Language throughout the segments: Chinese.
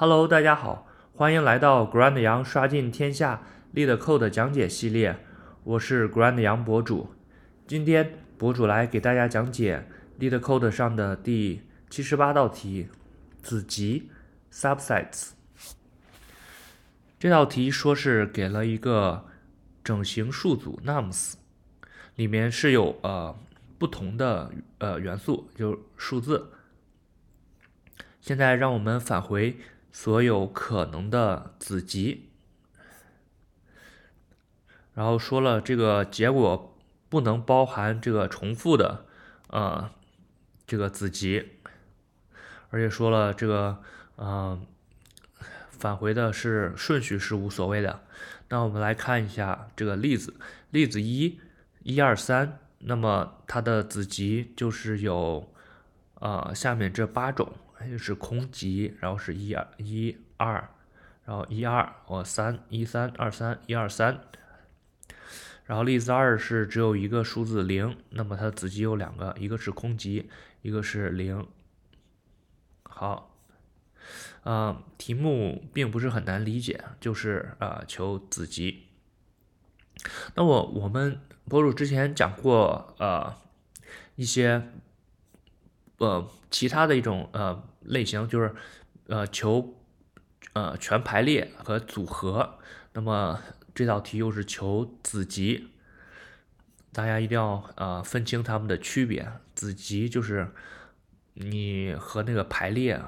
Hello，大家好，欢迎来到 Grand 杨刷尽天下 LeetCode 讲解系列，我是 Grand 杨博主。今天博主来给大家讲解 LeetCode 上的第七十八道题，子集 subsets。这道题说是给了一个整形数组 nums，里面是有呃不同的呃元素，就是数字。现在让我们返回。所有可能的子集，然后说了这个结果不能包含这个重复的呃这个子集，而且说了这个嗯返回的是顺序是无所谓的。那我们来看一下这个例子，例子一，一二三，那么它的子集就是有呃下面这八种。就是空集，然后是一二一二，然后一二或三一三二三一二三，然后例子二是只有一个数字零，那么它的子集有两个，一个是空集，一个是零。好，嗯，题目并不是很难理解，就是啊求子集。那我我们博主之前讲过呃一些。呃，其他的一种呃类型就是，呃求呃全排列和组合。那么这道题又是求子集，大家一定要呃分清它们的区别。子集就是你和那个排列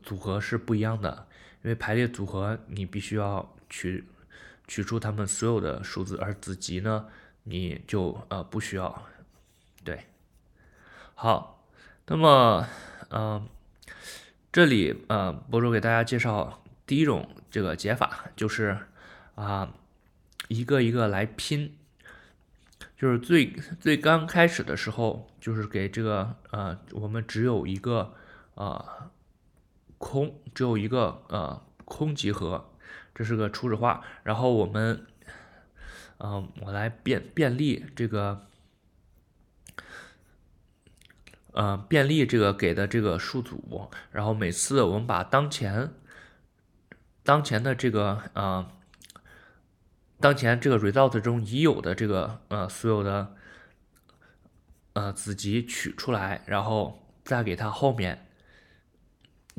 组合是不一样的，因为排列组合你必须要取取出它们所有的数字，而子集呢你就呃不需要。对，好。那么，嗯，这里呃，博主给大家介绍第一种这个解法，就是啊，一个一个来拼，就是最最刚开始的时候，就是给这个呃，我们只有一个啊空，只有一个呃空集合，这是个初始化，然后我们，嗯，我来便便利这个。呃，便利这个给的这个数组，然后每次我们把当前当前的这个呃当前这个 result 中已有的这个呃所有的呃子集取出来，然后再给它后面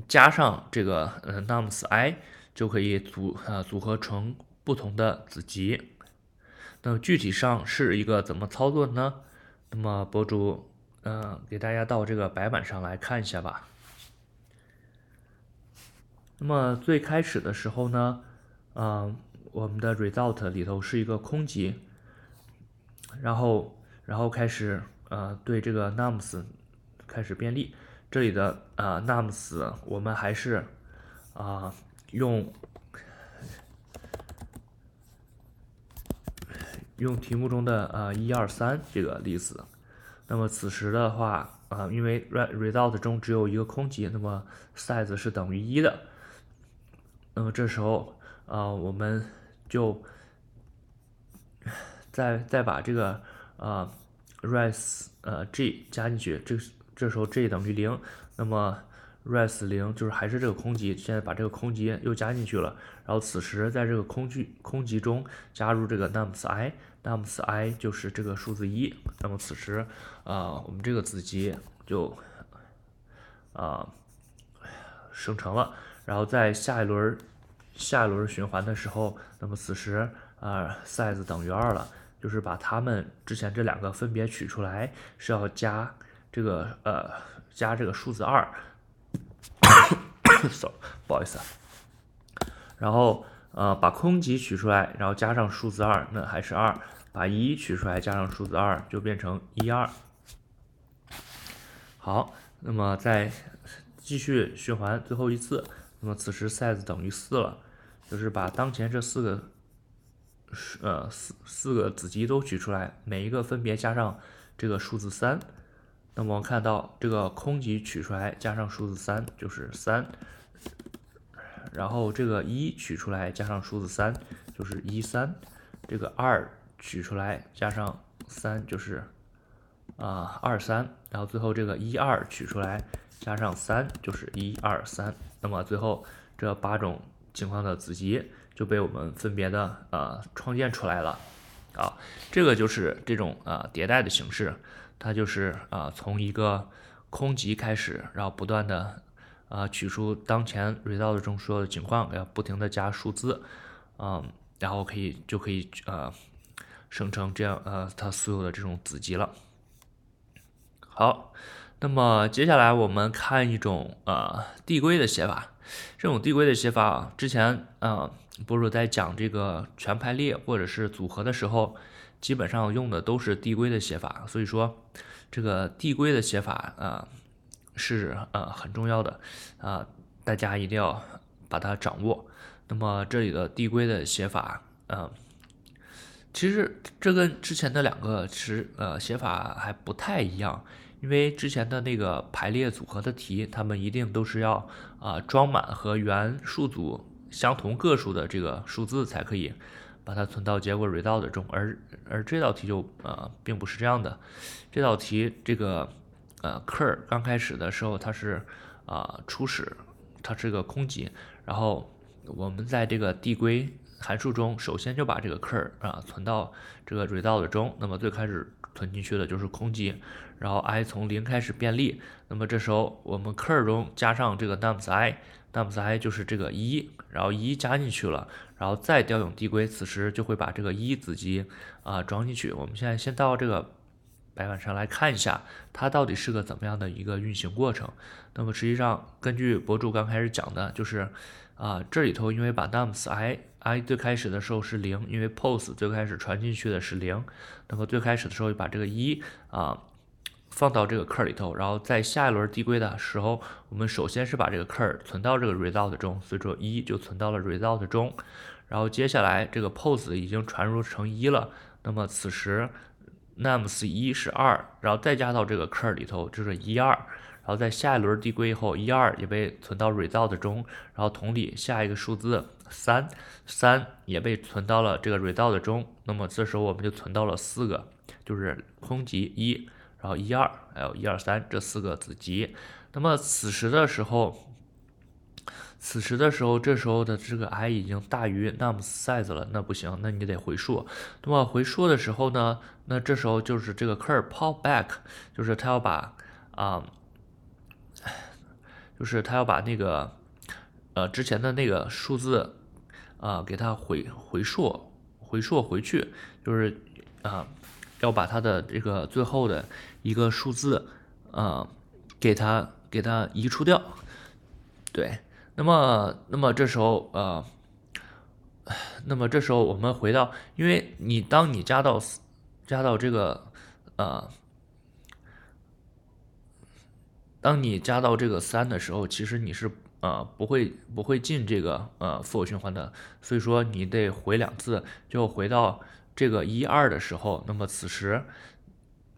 加上这个呃 nums i，就可以组呃组合成不同的子集。那么具体上是一个怎么操作呢？那么博主。嗯，给大家到这个白板上来看一下吧。那么最开始的时候呢，嗯，我们的 result 里头是一个空集，然后然后开始呃对这个 nums 开始便利，这里的呃 nums 我们还是啊用用题目中的呃一二三这个例子。那么此时的话，啊，因为 re result 中只有一个空集，那么 size 是等于一的。那么这时候，啊，我们就再再把这个啊 res 呃 g 加进去，这这时候 g 等于零，那么 res 零就是还是这个空集，现在把这个空集又加进去了，然后此时在这个空距空集中加入这个 nums i。Nums i 就是这个数字一，那么此时啊，我们这个子集就啊生成了，然后在下一轮下一轮循环的时候，那么此时啊 size 等于二了，就是把它们之前这两个分别取出来，是要加这个呃加这个数字二，sorry 不好意思啊，然后。呃，把空集取出来，然后加上数字二，那还是二；把一取出来，加上数字二，就变成一二。好，那么再继续循环最后一次，那么此时 size 等于四了，就是把当前这四个呃四四个子集都取出来，每一个分别加上这个数字三。那么我们看到这个空集取出来，加上数字三，就是三。然后这个一取出来加上数字三就是一三，这个二取出来加上三就是啊二三，然后最后这个一二取出来加上三就是一二三，那么最后这八种情况的子集就被我们分别的呃创建出来了。啊，这个就是这种啊迭代的形式，它就是啊从一个空集开始，然后不断的啊取出当前 result 中所有的情况，要不停的加数字，嗯，然后可以就可以呃生成这样呃它所有的这种子集了。好，那么接下来我们看一种呃递归的写法，这种递归的写法啊，之前啊。博主在讲这个全排列或者是组合的时候，基本上用的都是递归的写法，所以说这个递归的写法啊是呃很重要的啊，大家一定要把它掌握。那么这里的递归的写法，嗯，其实这跟之前的两个词呃写法还不太一样，因为之前的那个排列组合的题，他们一定都是要啊装满和原数组。相同个数的这个数字才可以把它存到结果 result 中，而而这道题就呃并不是这样的。这道题这个呃 cur 刚开始的时候它是啊初始，它是个空集，然后我们在这个递归函数中，首先就把这个 cur 啊存到这个 result 中，那么最开始存进去的就是空集，然后 i 从零开始变利，那么这时候我们 cur 中加上这个 nums i。nums i 就是这个一，然后一加进去了，然后再调用递归，此时就会把这个一子集啊装进去。我们现在先到这个白板上来看一下，它到底是个怎么样的一个运行过程。那么实际上，根据博主刚开始讲的，就是啊这里头因为把 nums i i 最开始的时候是零，因为 pos 最开始传进去的是零，那么最开始的时候把这个一啊。放到这个 cur 里头，然后在下一轮递归的时候，我们首先是把这个 cur 存到这个 result 中，所以说一就存到了 result 中。然后接下来这个 pos 已经传入成一了，那么此时 nums 一是二，然后再加到这个 cur 里头就是一二。然后在下一轮递归以后，一二也被存到 result 中，然后同理下一个数字三三也被存到了这个 result 中，那么这时候我们就存到了四个，就是空集一。然后一二还有一二三这四个子集，那么此时的时候，此时的时候，这时候的这个 i 已经大于 nums size 了，那不行，那你得回溯。那么回溯的时候呢，那这时候就是这个 cur pop back，就是他要把啊，就是他要把那个呃之前的那个数字啊给它回回溯回溯回去，就是啊。要把它的这个最后的一个数字，呃，给它给它移除掉，对，那么那么这时候呃，那么这时候我们回到，因为你当你加到加到这个呃，当你加到这个三的时候，其实你是呃不会不会进这个呃复合循环的，所以说你得回两次，就回到。这个一二的时候，那么此时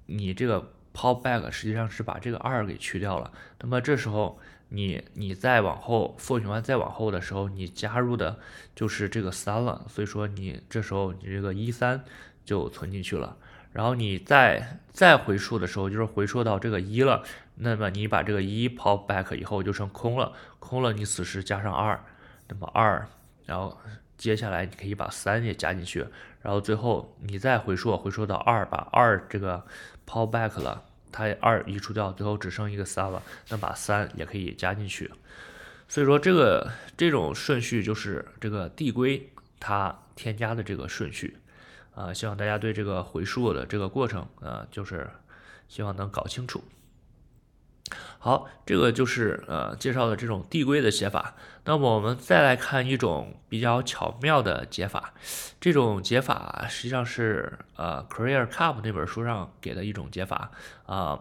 你这个 pop back 实际上是把这个二给去掉了。那么这时候你你再往后 for 循环再往后的时候，你加入的就是这个三了。所以说你这时候你这个一三就存进去了。然后你再再回溯的时候，就是回溯到这个一了。那么你把这个一 pop back 以后就成空了，空了你此时加上二，那么二，然后接下来你可以把三也加进去。然后最后你再回溯，回溯到二，把二这个 pull back 了，它二移除掉，最后只剩一个三了，那把三也可以加进去。所以说这个这种顺序就是这个递归它添加的这个顺序啊，希望大家对这个回溯的这个过程啊，就是希望能搞清楚。好，这个就是呃介绍的这种递归的写法。那么我们再来看一种比较巧妙的解法。这种解法实际上是呃 Career Cup 那本书上给的一种解法啊。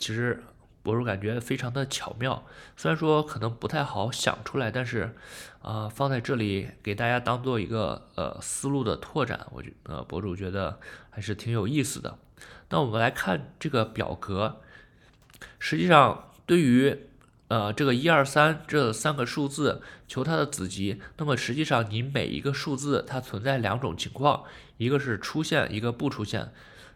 其实博主感觉非常的巧妙，虽然说可能不太好想出来，但是啊放在这里给大家当做一个呃思路的拓展，我觉呃博主觉得还是挺有意思的。那我们来看这个表格。实际上，对于呃这个一二三这三个数字求它的子集，那么实际上你每一个数字它存在两种情况，一个是出现，一个不出现。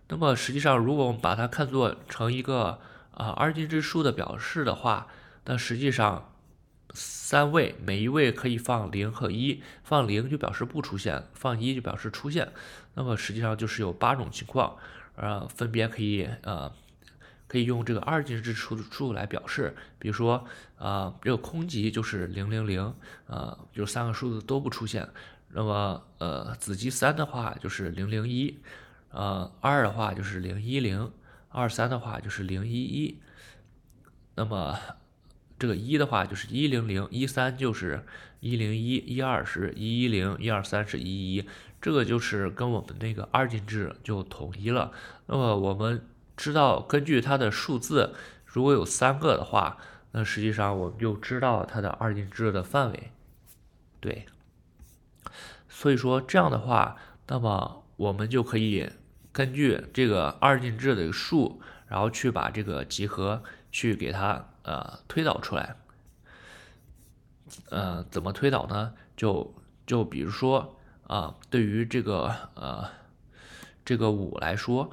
那么实际上，如果我们把它看作成一个啊二进制数的表示的话，那实际上三位，每一位可以放零和一，放零就表示不出现，放一就表示出现。那么实际上就是有八种情况，呃，分别可以呃，可以用这个二进制数数来表示。比如说啊，这个空集就是零零零，啊，就三个数字都不出现。那么呃，子集三的话就是零零一，呃，二的话就是零一零，二三的话就是零一一。那么这个一的话就是一零零一三就是一零一一二是一一零一二三是一一，这个就是跟我们那个二进制就统一了。那么我们知道，根据它的数字，如果有三个的话，那实际上我们就知道它的二进制的范围。对，所以说这样的话，那么我们就可以根据这个二进制的数，然后去把这个集合去给它。呃，推导出来，呃，怎么推导呢？就就比如说啊，对于这个呃这个五来说，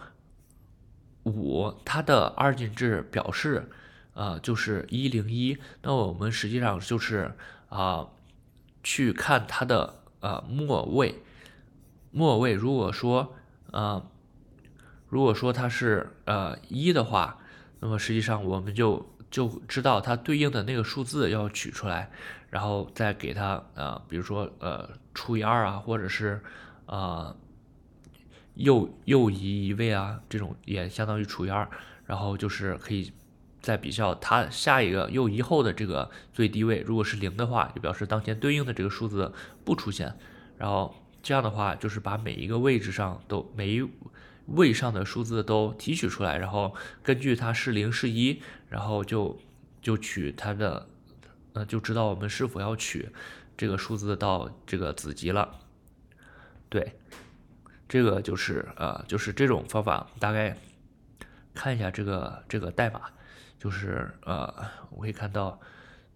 五它的二进制表示啊就是一零一，那我们实际上就是啊去看它的呃末位，末位如果说啊如果说它是呃一的话，那么实际上我们就。就知道它对应的那个数字要取出来，然后再给它呃，比如说呃除以二啊，或者是啊右右移一位啊，这种也相当于除以二，然后就是可以再比较它下一个右移后的这个最低位，如果是零的话，就表示当前对应的这个数字不出现，然后这样的话就是把每一个位置上都每一。位上的数字都提取出来，然后根据它是零是一，然后就就取它的，呃，就知道我们是否要取这个数字到这个子集了。对，这个就是呃，就是这种方法。大概看一下这个这个代码，就是呃，我可以看到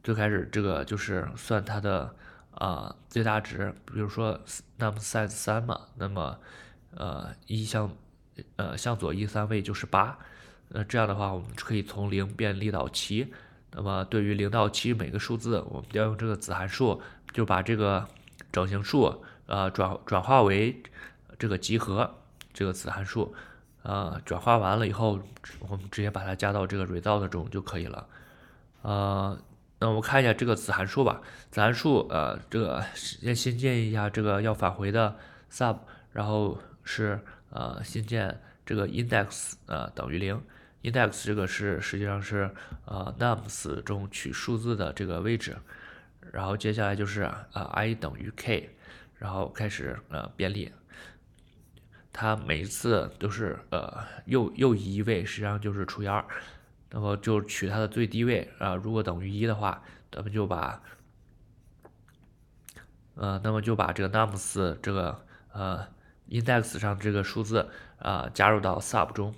最开始这个就是算它的啊最大值，比如说 num size 三嘛，那么呃一向。呃，向左移三位就是八，那这样的话，我们可以从零便利到七。那么对于零到七每个数字，我们要用这个子函数，就把这个整形数呃转转化为这个集合这个子函数，呃转化完了以后，我们直接把它加到这个 result 中就可以了。呃，那我们看一下这个子函数吧。子函数呃，这个先先建一下这个要返回的 sub，然后是。呃，新建这个 index 呃等于零，index 这个是实际上是呃 nums 中取数字的这个位置，然后接下来就是呃 i 等于 k，然后开始呃编列，它每一次都是呃右右移一位，实际上就是除以二，那么就取它的最低位啊，如果等于一的话，咱们就把呃那么就把这个 nums 这个呃。index 上这个数字啊加入到 sub 中，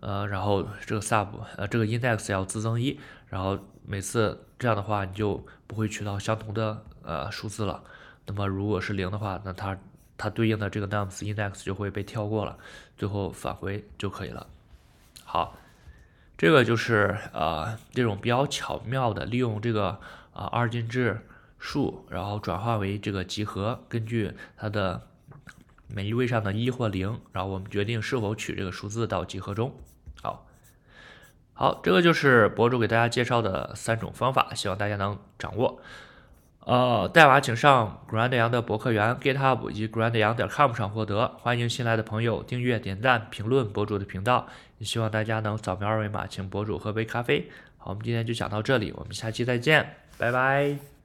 呃，然后这个 sub 呃这个 index 要自增一，然后每次这样的话你就不会取到相同的呃数字了。那么如果是零的话，那它它对应的这个 nums index 就会被跳过了，最后返回就可以了。好，这个就是呃这种比较巧妙的利用这个啊二进制数，然后转化为这个集合，根据它的。每一位上的一或零，然后我们决定是否取这个数字到集合中。好，好，这个就是博主给大家介绍的三种方法，希望大家能掌握。呃，代码请上 Grand 羊的博客园 GitHub 以及 Grand 羊点 com 上获得。欢迎新来的朋友订阅、点赞、评论博主的频道。也希望大家能扫描二维码，请博主喝杯咖啡。好，我们今天就讲到这里，我们下期再见，拜拜。